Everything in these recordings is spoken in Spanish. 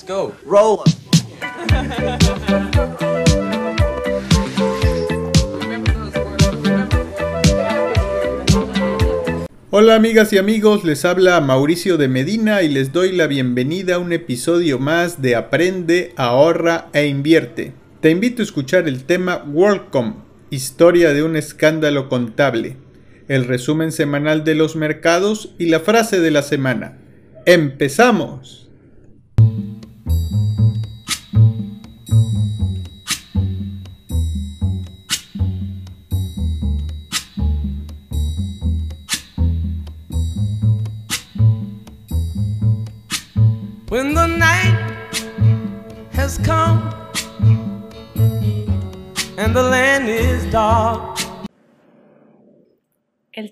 Let's go. Roll. Hola amigas y amigos, les habla Mauricio de Medina y les doy la bienvenida a un episodio más de Aprende, ahorra e invierte. Te invito a escuchar el tema WorldCom, historia de un escándalo contable, el resumen semanal de los mercados y la frase de la semana. ¡Empezamos!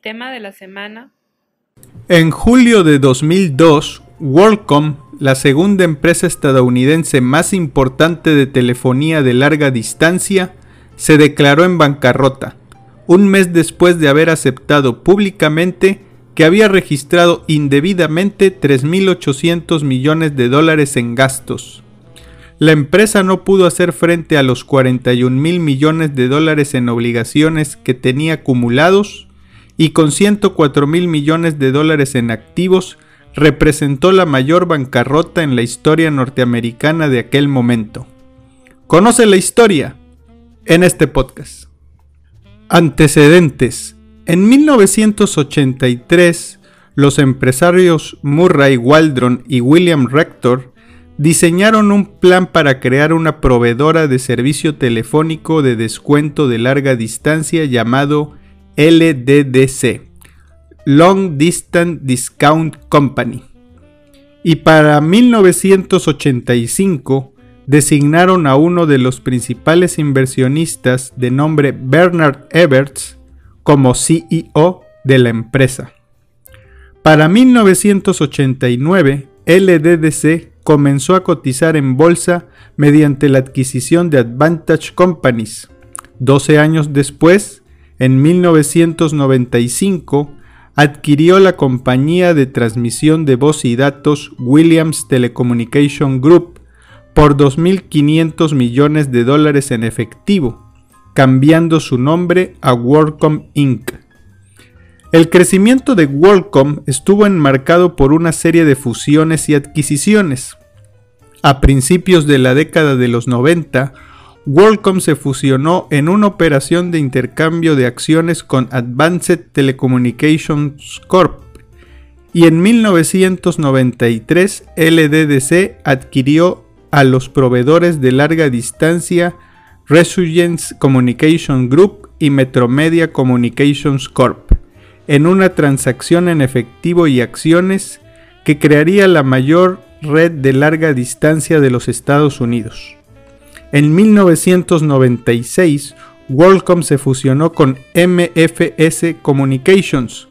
Tema de la semana En julio de 2002, WorldCom, la segunda empresa estadounidense más importante de telefonía de larga distancia, se declaró en bancarrota, un mes después de haber aceptado públicamente que había registrado indebidamente 3.800 millones de dólares en gastos. La empresa no pudo hacer frente a los 41 mil millones de dólares en obligaciones que tenía acumulados y con 104 mil millones de dólares en activos representó la mayor bancarrota en la historia norteamericana de aquel momento. Conoce la historia en este podcast. Antecedentes. En 1983, los empresarios Murray Waldron y William Rector diseñaron un plan para crear una proveedora de servicio telefónico de descuento de larga distancia llamado LDDC, Long Distance Discount Company. Y para 1985 designaron a uno de los principales inversionistas de nombre Bernard Everts como CEO de la empresa. Para 1989, LDDC comenzó a cotizar en bolsa mediante la adquisición de Advantage Companies. 12 años después, en 1995, adquirió la compañía de transmisión de voz y datos Williams Telecommunication Group por 2.500 millones de dólares en efectivo, cambiando su nombre a WorldCom Inc. El crecimiento de WorldCom estuvo enmarcado por una serie de fusiones y adquisiciones. A principios de la década de los 90, WorldCom se fusionó en una operación de intercambio de acciones con Advanced Telecommunications Corp. Y en 1993 LDDC adquirió a los proveedores de larga distancia Resurgence Communication Group y Metromedia Communications Corp. en una transacción en efectivo y acciones que crearía la mayor red de larga distancia de los Estados Unidos. En 1996, WorldCom se fusionó con MFS Communications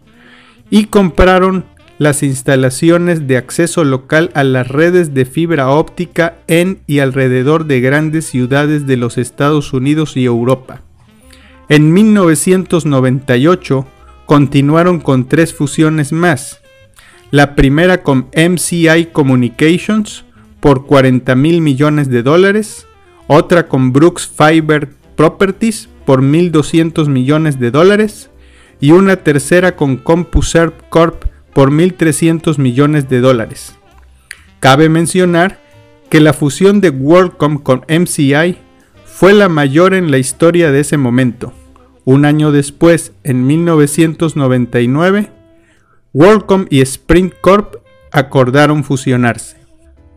y compraron las instalaciones de acceso local a las redes de fibra óptica en y alrededor de grandes ciudades de los Estados Unidos y Europa. En 1998 continuaron con tres fusiones más. La primera con MCI Communications por 40 mil millones de dólares, otra con Brooks Fiber Properties por 1.200 millones de dólares y una tercera con CompuServe Corp por 1.300 millones de dólares. Cabe mencionar que la fusión de WorldCom con MCI fue la mayor en la historia de ese momento. Un año después, en 1999, WorldCom y Sprint Corp acordaron fusionarse.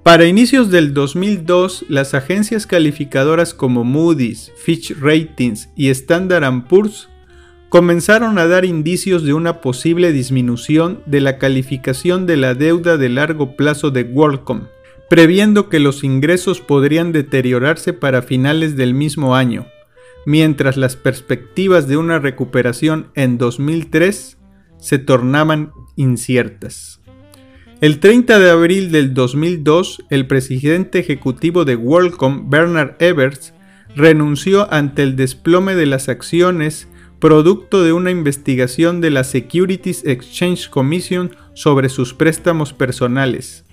Para inicios del 2002, las agencias calificadoras como Moody's, Fitch Ratings y Standard Poor's comenzaron a dar indicios de una posible disminución de la calificación de la deuda de largo plazo de WorldCom, previendo que los ingresos podrían deteriorarse para finales del mismo año, mientras las perspectivas de una recuperación en 2003 se tornaban inciertas. El 30 de abril del 2002, el presidente ejecutivo de WorldCom, Bernard Evers, renunció ante el desplome de las acciones producto de una investigación de la Securities Exchange Commission sobre sus préstamos personales.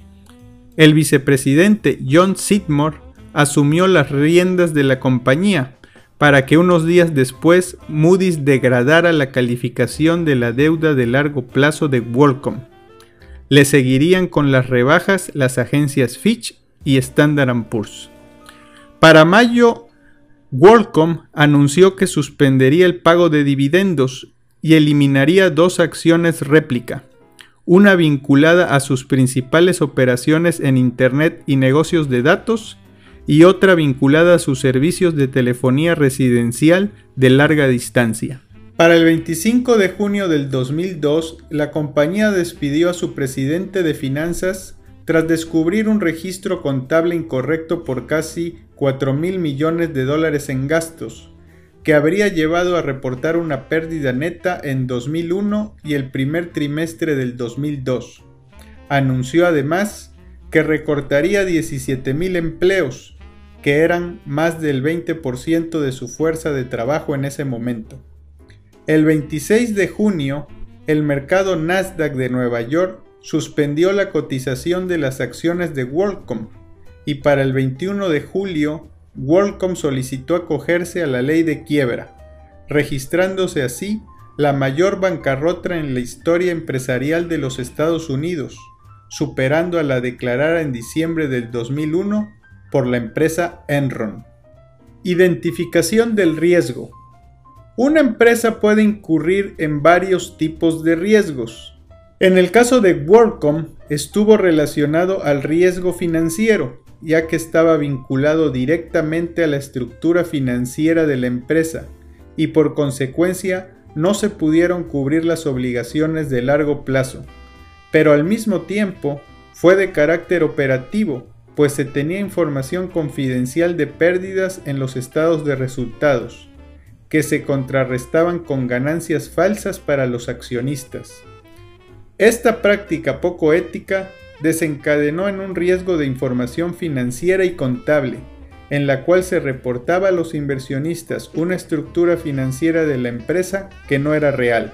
el vicepresidente John Sidmore asumió las riendas de la compañía para que unos días después Moody's degradara la calificación de la deuda de largo plazo de Qualcomm. Le seguirían con las rebajas las agencias Fitch y Standard Poor's. Para mayo, Qualcomm anunció que suspendería el pago de dividendos y eliminaría dos acciones réplica, una vinculada a sus principales operaciones en Internet y negocios de datos y otra vinculada a sus servicios de telefonía residencial de larga distancia. Para el 25 de junio del 2002, la compañía despidió a su presidente de finanzas tras descubrir un registro contable incorrecto por casi 4 mil millones de dólares en gastos, que habría llevado a reportar una pérdida neta en 2001 y el primer trimestre del 2002. Anunció además que recortaría 17 mil empleos, que eran más del 20% de su fuerza de trabajo en ese momento. El 26 de junio, el mercado Nasdaq de Nueva York suspendió la cotización de las acciones de WorldCom y para el 21 de julio, WorldCom solicitó acogerse a la ley de quiebra, registrándose así la mayor bancarrota en la historia empresarial de los Estados Unidos, superando a la declarada en diciembre del 2001 por la empresa Enron. Identificación del riesgo. Una empresa puede incurrir en varios tipos de riesgos. En el caso de WorldCom estuvo relacionado al riesgo financiero, ya que estaba vinculado directamente a la estructura financiera de la empresa y por consecuencia no se pudieron cubrir las obligaciones de largo plazo, pero al mismo tiempo fue de carácter operativo, pues se tenía información confidencial de pérdidas en los estados de resultados, que se contrarrestaban con ganancias falsas para los accionistas. Esta práctica poco ética desencadenó en un riesgo de información financiera y contable, en la cual se reportaba a los inversionistas una estructura financiera de la empresa que no era real,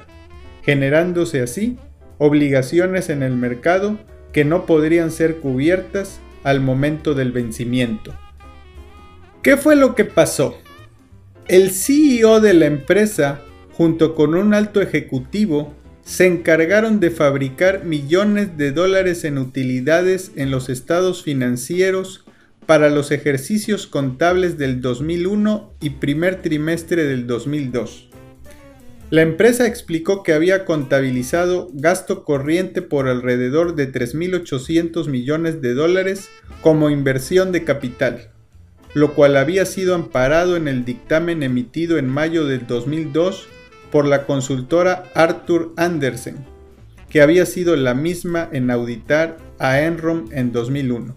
generándose así obligaciones en el mercado que no podrían ser cubiertas al momento del vencimiento. ¿Qué fue lo que pasó? El CEO de la empresa, junto con un alto ejecutivo, se encargaron de fabricar millones de dólares en utilidades en los estados financieros para los ejercicios contables del 2001 y primer trimestre del 2002. La empresa explicó que había contabilizado gasto corriente por alrededor de 3.800 millones de dólares como inversión de capital, lo cual había sido amparado en el dictamen emitido en mayo del 2002 por la consultora Arthur Andersen, que había sido la misma en auditar a Enron en 2001.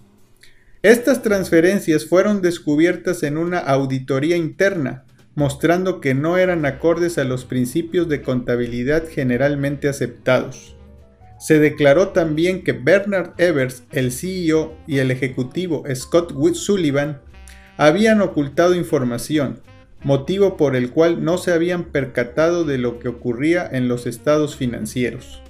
Estas transferencias fueron descubiertas en una auditoría interna mostrando que no eran acordes a los principios de contabilidad generalmente aceptados. Se declaró también que Bernard Evers, el CEO, y el ejecutivo Scott Sullivan habían ocultado información, motivo por el cual no se habían percatado de lo que ocurría en los estados financieros.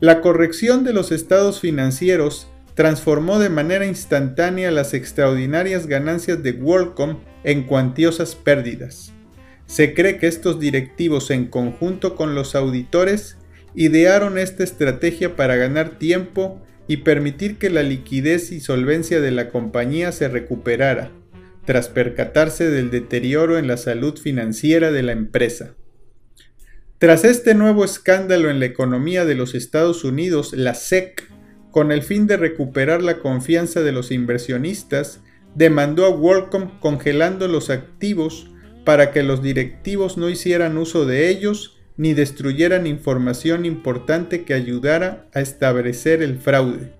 La corrección de los estados financieros transformó de manera instantánea las extraordinarias ganancias de WorldCom en cuantiosas pérdidas. Se cree que estos directivos en conjunto con los auditores idearon esta estrategia para ganar tiempo y permitir que la liquidez y solvencia de la compañía se recuperara, tras percatarse del deterioro en la salud financiera de la empresa. Tras este nuevo escándalo en la economía de los Estados Unidos, la SEC, con el fin de recuperar la confianza de los inversionistas, demandó a WorldCom congelando los activos para que los directivos no hicieran uso de ellos ni destruyeran información importante que ayudara a establecer el fraude.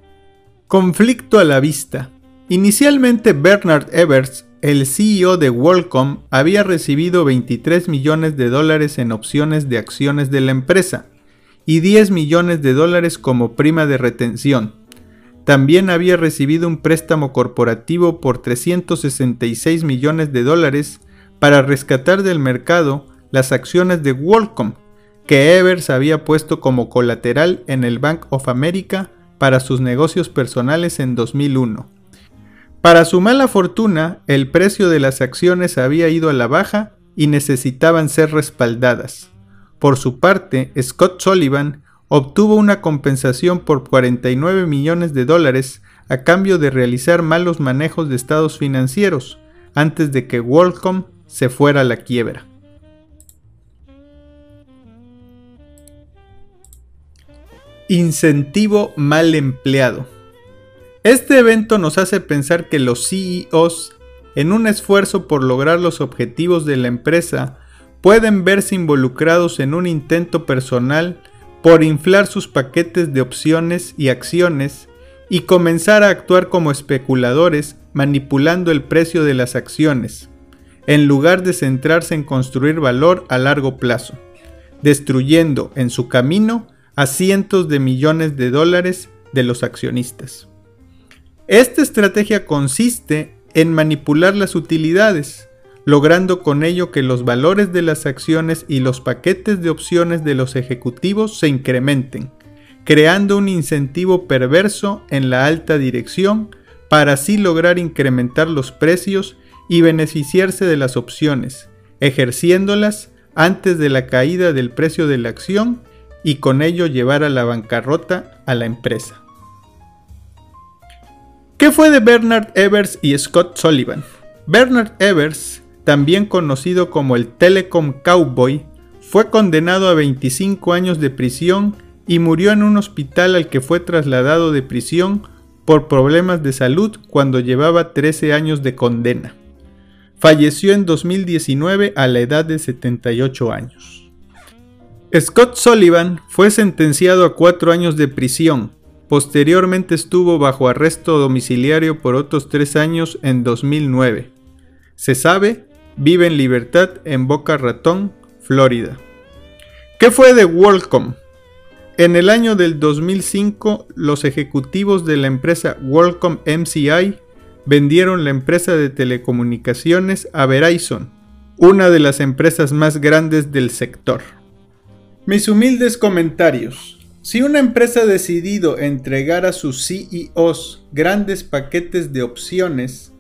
Conflicto a la vista. Inicialmente Bernard Evers, el CEO de WorldCom, había recibido 23 millones de dólares en opciones de acciones de la empresa y 10 millones de dólares como prima de retención, también había recibido un préstamo corporativo por 366 millones de dólares para rescatar del mercado las acciones de WorldCom que Evers había puesto como colateral en el Bank of America para sus negocios personales en 2001. Para su mala fortuna, el precio de las acciones había ido a la baja y necesitaban ser respaldadas. Por su parte, Scott Sullivan obtuvo una compensación por 49 millones de dólares a cambio de realizar malos manejos de estados financieros antes de que WorldCom se fuera a la quiebra. Incentivo mal empleado. Este evento nos hace pensar que los CEOs, en un esfuerzo por lograr los objetivos de la empresa, pueden verse involucrados en un intento personal por inflar sus paquetes de opciones y acciones y comenzar a actuar como especuladores manipulando el precio de las acciones, en lugar de centrarse en construir valor a largo plazo, destruyendo en su camino a cientos de millones de dólares de los accionistas. Esta estrategia consiste en manipular las utilidades, logrando con ello que los valores de las acciones y los paquetes de opciones de los ejecutivos se incrementen, creando un incentivo perverso en la alta dirección para así lograr incrementar los precios y beneficiarse de las opciones, ejerciéndolas antes de la caída del precio de la acción y con ello llevar a la bancarrota a la empresa. ¿Qué fue de Bernard Evers y Scott Sullivan? Bernard Evers también conocido como el Telecom Cowboy, fue condenado a 25 años de prisión y murió en un hospital al que fue trasladado de prisión por problemas de salud cuando llevaba 13 años de condena. Falleció en 2019 a la edad de 78 años. Scott Sullivan fue sentenciado a 4 años de prisión. Posteriormente estuvo bajo arresto domiciliario por otros 3 años en 2009. Se sabe vive en libertad en Boca Ratón, Florida. ¿Qué fue de WorldCom? En el año del 2005, los ejecutivos de la empresa WorldCom MCI vendieron la empresa de telecomunicaciones a Verizon, una de las empresas más grandes del sector. Mis humildes comentarios. Si una empresa ha decidido entregar a sus CEOs grandes paquetes de opciones,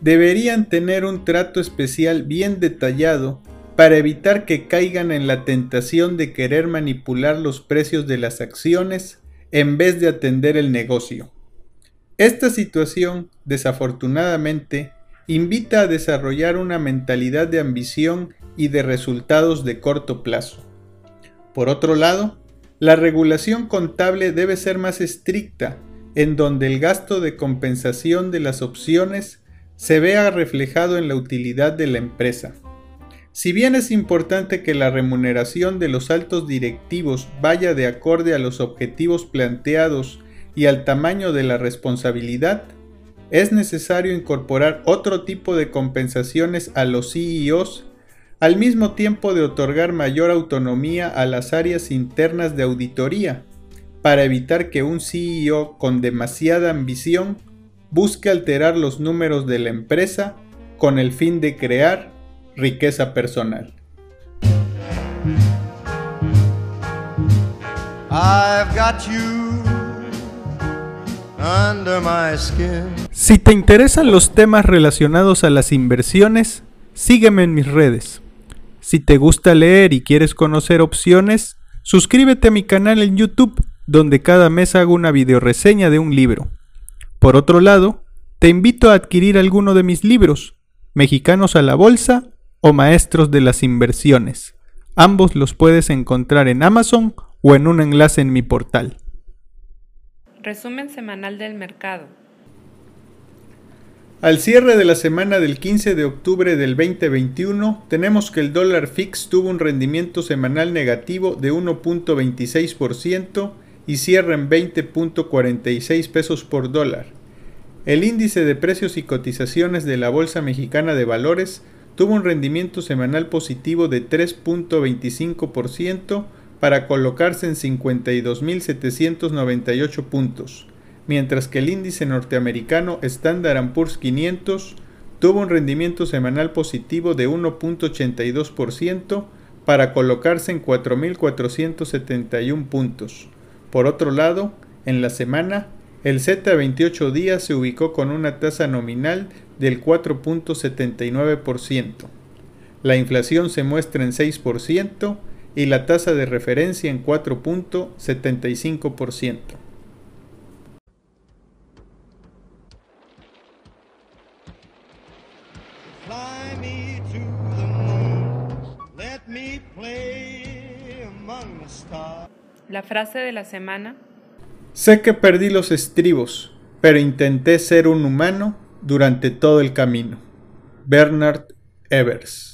deberían tener un trato especial bien detallado para evitar que caigan en la tentación de querer manipular los precios de las acciones en vez de atender el negocio. Esta situación, desafortunadamente, invita a desarrollar una mentalidad de ambición y de resultados de corto plazo. Por otro lado, la regulación contable debe ser más estricta, en donde el gasto de compensación de las opciones se vea reflejado en la utilidad de la empresa. Si bien es importante que la remuneración de los altos directivos vaya de acorde a los objetivos planteados y al tamaño de la responsabilidad, es necesario incorporar otro tipo de compensaciones a los CEOs al mismo tiempo de otorgar mayor autonomía a las áreas internas de auditoría, para evitar que un CEO con demasiada ambición busque alterar los números de la empresa con el fin de crear riqueza personal. Si te interesan los temas relacionados a las inversiones, sígueme en mis redes. Si te gusta leer y quieres conocer opciones, suscríbete a mi canal en YouTube, donde cada mes hago una videoreseña de un libro. Por otro lado, te invito a adquirir alguno de mis libros, Mexicanos a la Bolsa o Maestros de las Inversiones. Ambos los puedes encontrar en Amazon o en un enlace en mi portal. Resumen semanal del mercado. Al cierre de la semana del 15 de octubre del 2021, tenemos que el dólar fix tuvo un rendimiento semanal negativo de 1.26% y cierra en 20.46 pesos por dólar. El índice de precios y cotizaciones de la Bolsa Mexicana de Valores tuvo un rendimiento semanal positivo de 3.25% para colocarse en 52.798 puntos, mientras que el índice norteamericano Standard Poor's 500 tuvo un rendimiento semanal positivo de 1.82% para colocarse en 4.471 puntos. Por otro lado, En la semana, el Z a 28 días se ubicó con una tasa nominal del 4.79%. La inflación se muestra en 6% y la tasa de referencia en 4.75%. La frase de la semana. Sé que perdí los estribos, pero intenté ser un humano durante todo el camino. Bernard Evers